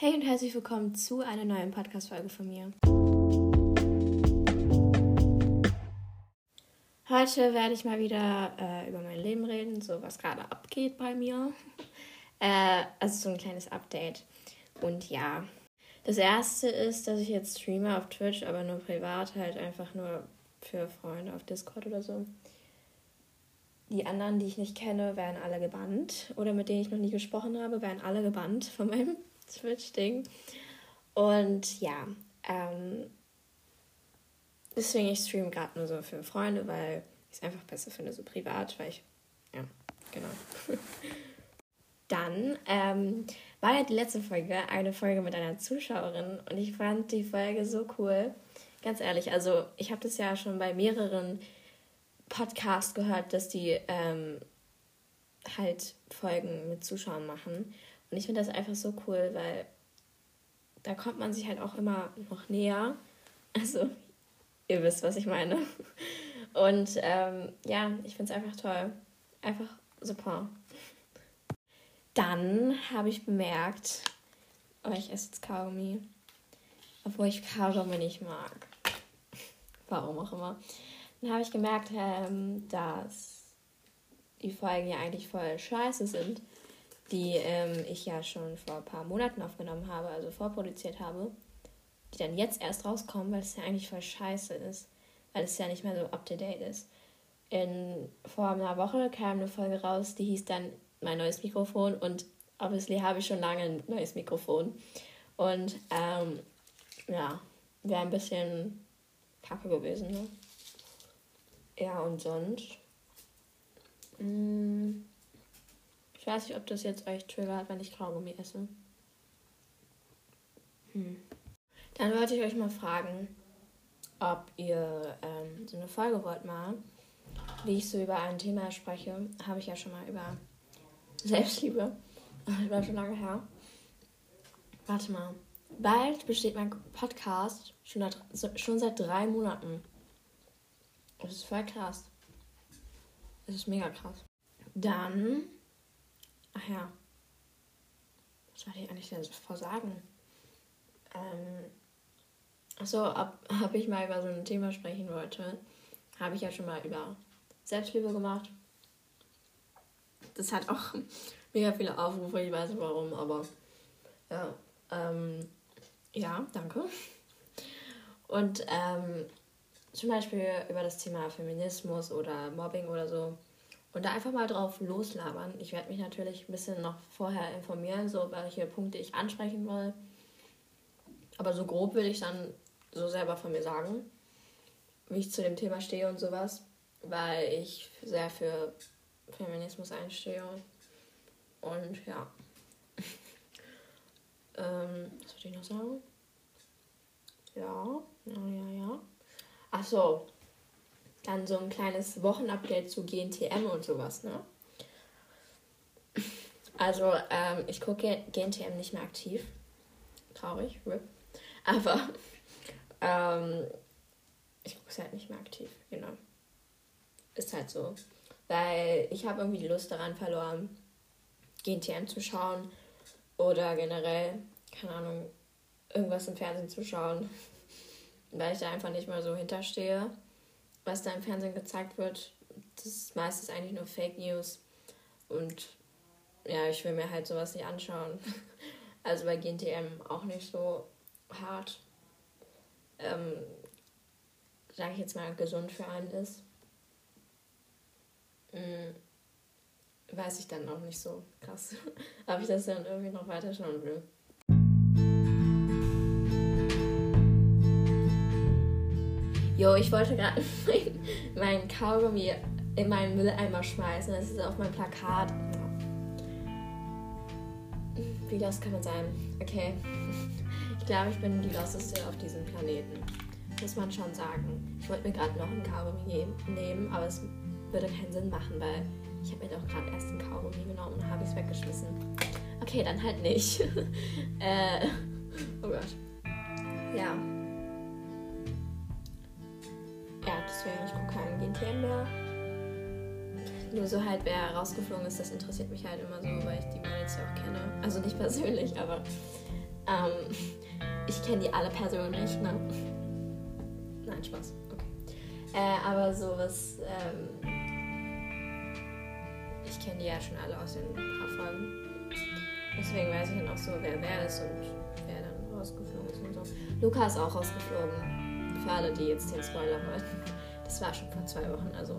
Hey und herzlich willkommen zu einer neuen Podcast-Folge von mir. Heute werde ich mal wieder äh, über mein Leben reden, so was gerade abgeht bei mir. Äh, also so ein kleines Update. Und ja, das erste ist, dass ich jetzt streame auf Twitch, aber nur privat, halt einfach nur für Freunde auf Discord oder so. Die anderen, die ich nicht kenne, werden alle gebannt. Oder mit denen ich noch nie gesprochen habe, werden alle gebannt von meinem Twitch-Ding. Und ja, ähm, deswegen ich streame gerade nur so für Freunde, weil ich es einfach besser finde, so privat, weil ich, ja, genau. Dann ähm, war ja die letzte Folge eine Folge mit einer Zuschauerin und ich fand die Folge so cool. Ganz ehrlich, also ich habe das ja schon bei mehreren Podcasts gehört, dass die ähm, halt Folgen mit Zuschauern machen. Und ich finde das einfach so cool, weil da kommt man sich halt auch immer noch näher. Also, ihr wisst, was ich meine. Und ähm, ja, ich finde es einfach toll. Einfach super. Dann habe ich bemerkt, oh, ich esse jetzt Kaugummi. Obwohl ich Kaugummi nicht mag. Warum auch immer. Dann habe ich gemerkt, ähm, dass die Folgen ja eigentlich voll scheiße sind die ähm, ich ja schon vor ein paar Monaten aufgenommen habe, also vorproduziert habe, die dann jetzt erst rauskommen, weil es ja eigentlich voll scheiße ist, weil es ja nicht mehr so up to date ist. In, vor einer Woche kam eine Folge raus, die hieß dann mein neues Mikrofon und obviously habe ich schon lange ein neues Mikrofon. Und ähm, ja, wäre ein bisschen kacke gewesen, ne? Ja, und sonst. Mm, weiß nicht, ob das jetzt euch triggert, wenn ich Kaugummi esse. Hm. Dann wollte ich euch mal fragen, ob ihr ähm, so eine Folge wollt mal, wie ich so über ein Thema spreche. Habe ich ja schon mal über Selbstliebe. Das war schon lange her. Warte mal. Bald besteht mein Podcast schon, schon seit drei Monaten. Das ist voll krass. Das ist mega krass. Dann Ach ja. Was wollte ich eigentlich denn versagen? Ähm, achso, ob, ob ich mal über so ein Thema sprechen wollte, habe ich ja schon mal über Selbstliebe gemacht. Das hat auch mega viele Aufrufe, ich weiß nicht warum, aber ja, ähm, ja, danke. Und ähm, zum Beispiel über das Thema Feminismus oder Mobbing oder so und da einfach mal drauf loslabern. Ich werde mich natürlich ein bisschen noch vorher informieren, so welche Punkte ich ansprechen will. Aber so grob will ich dann so selber von mir sagen, wie ich zu dem Thema stehe und sowas, weil ich sehr für Feminismus einstehe. Und ja. ähm, was wollte ich noch sagen? Ja, ja, ja, ja. Ach so, dann so ein kleines Wochenupdate zu GNTM und sowas, ne? Also, ähm, ich gucke GNTM nicht mehr aktiv. Traurig, RIP. Aber ähm, ich gucke es halt nicht mehr aktiv, genau. Ist halt so. Weil ich habe irgendwie die Lust daran verloren, GNTM zu schauen oder generell, keine Ahnung, irgendwas im Fernsehen zu schauen, weil ich da einfach nicht mehr so hinterstehe was da im Fernsehen gezeigt wird, das ist meistens eigentlich nur Fake News. Und ja, ich will mir halt sowas nicht anschauen. Also bei GNTM auch nicht so hart. Ähm, sage ich jetzt mal, gesund für einen ist. Hm, weiß ich dann auch nicht so krass, ob ich das dann irgendwie noch weiter schauen will. Jo, ich wollte gerade meinen Kaugummi in meinen Mülleimer schmeißen. Das ist auf meinem Plakat. Wie los kann man sein? Okay. Ich glaube, ich bin die losteste auf diesem Planeten. Muss man schon sagen. Ich wollte mir gerade noch einen Kaugummi nehmen, aber es würde keinen Sinn machen, weil ich habe mir doch gerade erst einen Kaugummi genommen und habe es weggeschmissen. Okay, dann halt nicht. äh, oh Gott. Ja. Deswegen ich gucke keinen GNTM mehr. Nur so halt, wer rausgeflogen ist, das interessiert mich halt immer so, weil ich die Mädels ja auch kenne. Also nicht persönlich, aber Ähm, ich kenne die alle persönlich, ne? Nein, Spaß. Okay. Äh, aber sowas, ähm, ich kenne die ja schon alle aus den paar Folgen. Deswegen weiß ich dann auch so, wer wer ist und wer dann rausgeflogen ist und so. Luca ist auch rausgeflogen. Für alle, die jetzt den Spoiler wollten. Das war schon vor zwei Wochen, also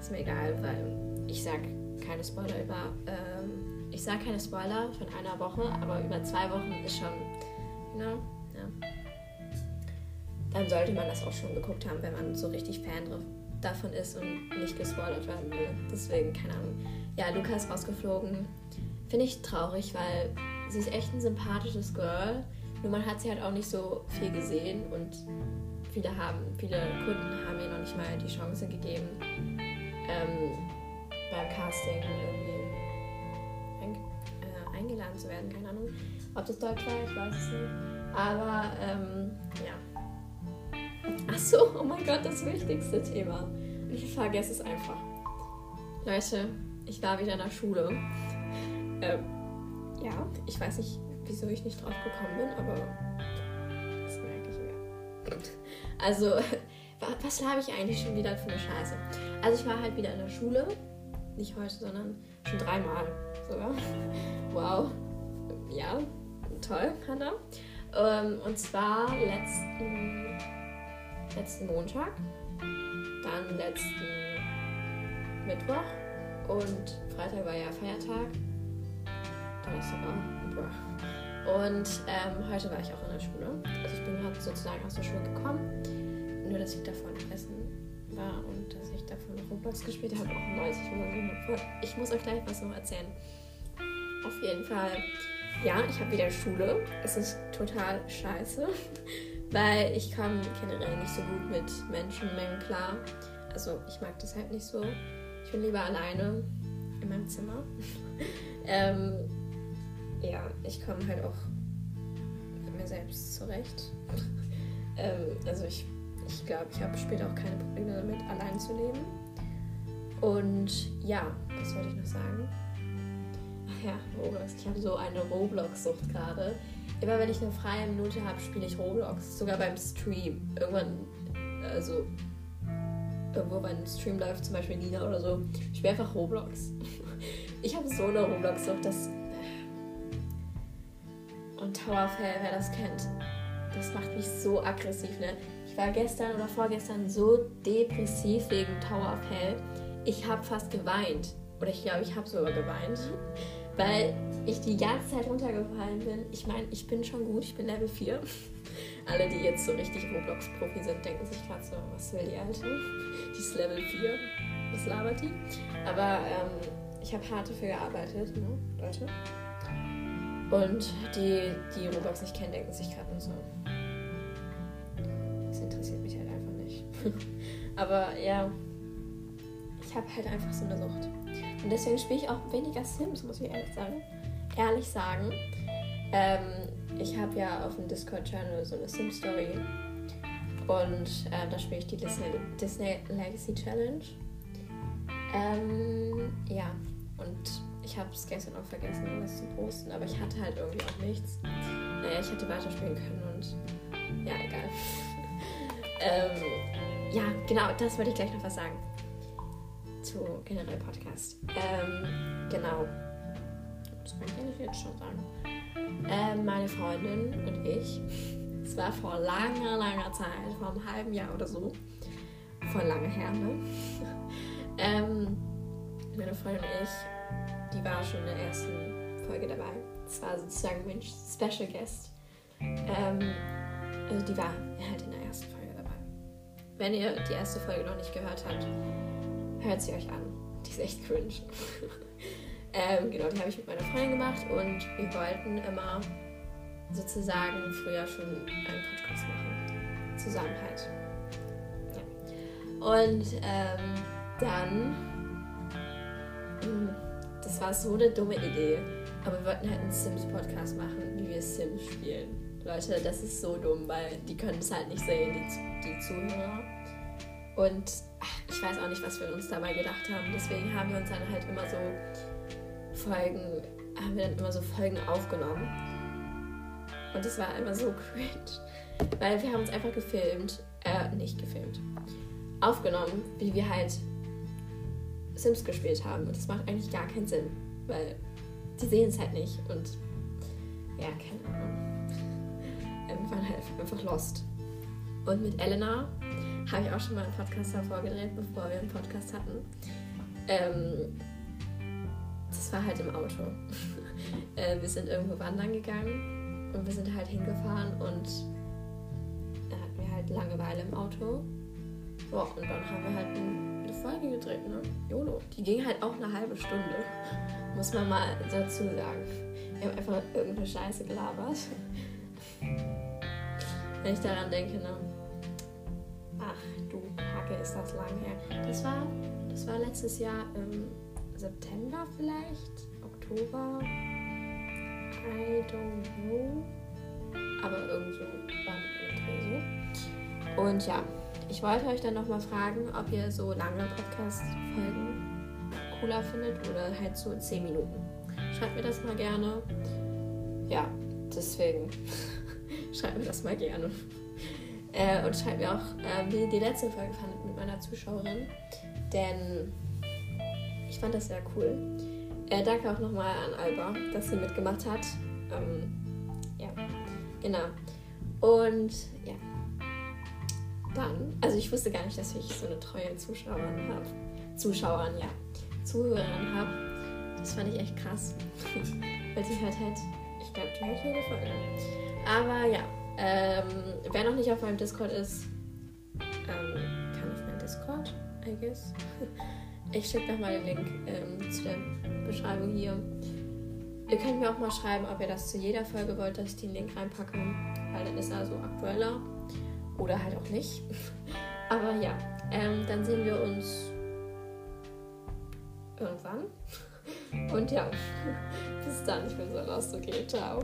ist mir egal, weil ich sag keine Spoiler über. Ähm, ich sag keine Spoiler von einer Woche, aber über zwei Wochen ist schon. Genau, ja. Dann sollte man das auch schon geguckt haben, wenn man so richtig Fan davon ist und nicht gespoilert werden will. Deswegen, keine Ahnung. Ja, Luca ist rausgeflogen. Finde ich traurig, weil sie ist echt ein sympathisches Girl. Nur man hat sie halt auch nicht so viel gesehen und viele haben, viele Kunden haben ihr noch nicht mal die Chance gegeben, ähm, beim Casting irgendwie ein, äh, eingeladen zu werden. Keine Ahnung, ob das Deutsch war, ich weiß es nicht. Aber ähm, ja. Ach so, oh mein Gott, das wichtigste Thema. Ich vergesse es einfach. Leute, ich war wieder in der Schule. Ähm, ja, ich weiß nicht, wieso ich nicht drauf gekommen bin, aber das merke ich mir. Also, was habe ich eigentlich schon wieder für eine Scheiße? Also, ich war halt wieder in der Schule. Nicht heute, sondern schon dreimal sogar. Wow. Ja, toll, Hannah. Ähm, und zwar letzten, letzten Montag, dann letzten Mittwoch und Freitag war ja Feiertag. Donnerstag auch. Und ähm, heute war ich auch in der Schule. Also ich bin gerade sozusagen aus der Schule gekommen. Nur, dass ich davor noch essen war und dass ich davor noch Roblox gespielt habe. Auch neues. Ich muss euch gleich was noch erzählen. Auf jeden Fall. Ja, ich habe wieder Schule. Es ist total scheiße, weil ich komme generell nicht so gut mit Menschenmengen klar. Also ich mag das halt nicht so. Ich bin lieber alleine in meinem Zimmer. ähm, ja, ich komme halt auch mit mir selbst zurecht. ähm, also ich ich glaube, ich habe später auch keine Probleme damit, allein zu leben. Und ja, was wollte ich noch sagen? Ach ja, Roblox. Ich habe so eine Roblox-Sucht gerade. Immer wenn ich eine freie Minute habe, spiele ich Roblox. Sogar beim Stream. Irgendwann, also irgendwo, ein Stream läuft, zum Beispiel Nina oder so, ich spiele einfach Roblox. Ich habe so eine Roblox-Sucht, dass. Und Tower of Hell, wer das kennt, das macht mich so aggressiv, ne? Ich war gestern oder vorgestern so depressiv wegen Tower of Hell. Ich habe fast geweint. Oder ich glaube, ich habe sogar geweint. Weil ich die ganze Zeit runtergefallen bin. Ich meine, ich bin schon gut, ich bin Level 4. Alle, die jetzt so richtig Roblox-Profi sind, denken sich gerade so, was will die Alte? Die ist Level 4. Was labert die? Aber ähm, ich habe hart dafür gearbeitet, ne, Leute. Und die, die Roblox nicht kennen, denken sich gerade nur so, Aber ja, ich habe halt einfach so eine Sucht. Und deswegen spiele ich auch weniger Sims, muss ich ehrlich sagen. Ehrlich sagen. Ähm, ich habe ja auf dem Discord-Channel so eine Sim-Story. Und äh, da spiele ich die Disney, Disney Legacy Challenge. Ähm, ja, und ich habe es gestern auch vergessen, was zu posten, aber ich hatte halt irgendwie auch nichts. Naja, ich hätte weiterspielen können und ja, egal. ähm, ja, genau, das wollte ich gleich noch was sagen. Zu generell Podcast. Ähm, genau. Das kann ich jetzt schon sagen. Ähm, meine Freundin und ich, es war vor langer, langer Zeit, vor einem halben Jahr oder so, vor lange her, ne? ähm, meine Freundin und ich, die war schon in der ersten Folge dabei. Das war sozusagen mein Special Guest. Ähm, also die war halt in der ersten Folge. Wenn ihr die erste Folge noch nicht gehört habt, hört sie euch an. Die ist echt cringe. ähm, genau, die habe ich mit meiner Freundin gemacht und wir wollten immer sozusagen früher schon einen Podcast machen. Zusammen halt. Ja. Und ähm, dann, das war so eine dumme Idee, aber wir wollten halt einen Sims-Podcast machen, wie wir Sims spielen. Leute, das ist so dumm, weil die können es halt nicht sehen, die, die Zuhörer. Und ach, ich weiß auch nicht, was wir uns dabei gedacht haben. Deswegen haben wir uns dann halt immer so Folgen, haben wir dann immer so Folgen aufgenommen. Und es war immer so cringe. Weil wir haben uns einfach gefilmt, äh, nicht gefilmt, aufgenommen, wie wir halt Sims gespielt haben. Und das macht eigentlich gar keinen Sinn, weil die sehen es halt nicht. Und ja, keine Ahnung. Wir waren halt einfach lost. Und mit Elena habe ich auch schon mal einen Podcast davor gedreht, bevor wir einen Podcast hatten. Ähm, das war halt im Auto. äh, wir sind irgendwo wandern gegangen und wir sind halt hingefahren und da hatten wir halt Langeweile im Auto. Boah, und dann haben wir halt eine Folge gedreht, ne? YOLO. Die ging halt auch eine halbe Stunde. Muss man mal dazu sagen. Wir haben einfach irgendeine Scheiße gelabert. Wenn ich daran denke, ne? Ach du Kacke, ist das lang her. Das war, das war letztes Jahr im September vielleicht, Oktober. I don't know. Aber irgendwo wann im so. Und ja, ich wollte euch dann nochmal fragen, ob ihr so lange Podcast-Folgen cooler findet oder halt so 10 Minuten. Schreibt mir das mal gerne. Ja, deswegen schreibt mir das mal gerne. Äh, und schreibt mir auch, äh, wie ihr die letzte Folge fandet mit meiner Zuschauerin. Denn ich fand das sehr cool. Äh, danke auch nochmal an Alba, dass sie mitgemacht hat. Ähm, ja, genau. Und ja, dann, also ich wusste gar nicht, dass ich so eine treue Zuschauerin habe. Zuschauerin, ja. Zuhörerin habe. Das fand ich echt krass. Weil sie hört halt, ich glaube, die hört jede Folge. Aber ja, ähm, wer noch nicht auf meinem Discord ist, ähm, kann auf meinen Discord, I guess. Ich schicke nochmal den Link ähm, zu der Beschreibung hier. Ihr könnt mir auch mal schreiben, ob ihr das zu jeder Folge wollt, dass ich den Link reinpacke, weil dann ist er so aktueller. Oder halt auch nicht. Aber ja, ähm, dann sehen wir uns irgendwann. Und ja, bis dann. Ich bin so lost. Okay, ciao.